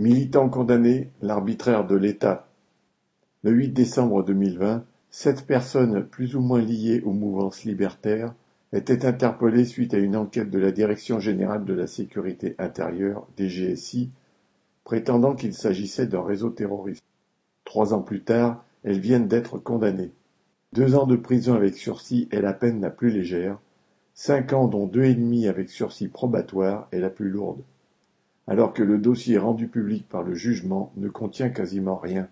Militants condamnés, l'arbitraire de l'État. Le 8 décembre 2020, sept personnes plus ou moins liées aux mouvances libertaires étaient interpellées suite à une enquête de la Direction générale de la sécurité intérieure, DGSI, prétendant qu'il s'agissait d'un réseau terroriste. Trois ans plus tard, elles viennent d'être condamnées. Deux ans de prison avec sursis est la peine la plus légère, cinq ans dont deux et demi avec sursis probatoire est la plus lourde alors que le dossier rendu public par le jugement ne contient quasiment rien.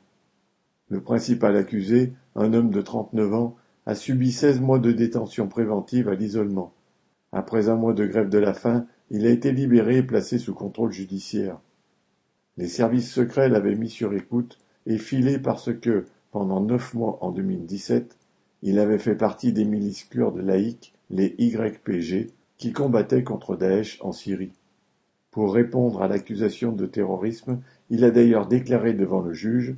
Le principal accusé, un homme de 39 ans, a subi 16 mois de détention préventive à l'isolement. Après un mois de grève de la faim, il a été libéré et placé sous contrôle judiciaire. Les services secrets l'avaient mis sur écoute et filé parce que, pendant neuf mois en 2017, il avait fait partie des milices kurdes laïques, les YPG, qui combattaient contre Daesh en Syrie. Pour répondre à l'accusation de terrorisme, il a d'ailleurs déclaré devant le juge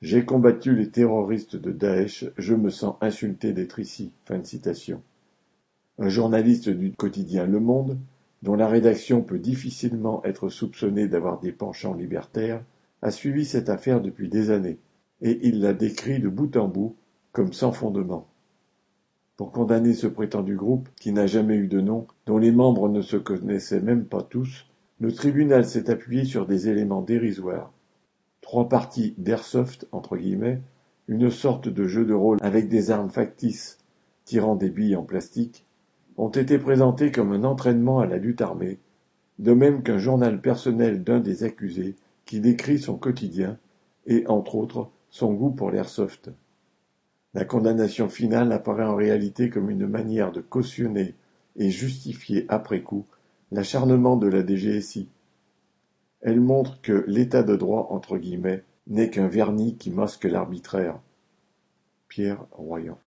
J'ai combattu les terroristes de Daesh, je me sens insulté d'être ici. Un journaliste du quotidien Le Monde, dont la rédaction peut difficilement être soupçonnée d'avoir des penchants libertaires, a suivi cette affaire depuis des années, et il l'a décrit de bout en bout comme sans fondement. Pour condamner ce prétendu groupe, qui n'a jamais eu de nom, dont les membres ne se connaissaient même pas tous, le tribunal s'est appuyé sur des éléments dérisoires. Trois parties d'airsoft, entre guillemets, une sorte de jeu de rôle avec des armes factices tirant des billes en plastique, ont été présentés comme un entraînement à la lutte armée, de même qu'un journal personnel d'un des accusés qui décrit son quotidien et, entre autres, son goût pour l'airsoft. La condamnation finale apparaît en réalité comme une manière de cautionner et justifier après coup l'acharnement de la DGSI. Elle montre que l'état de droit entre guillemets n'est qu'un vernis qui masque l'arbitraire. Pierre Royan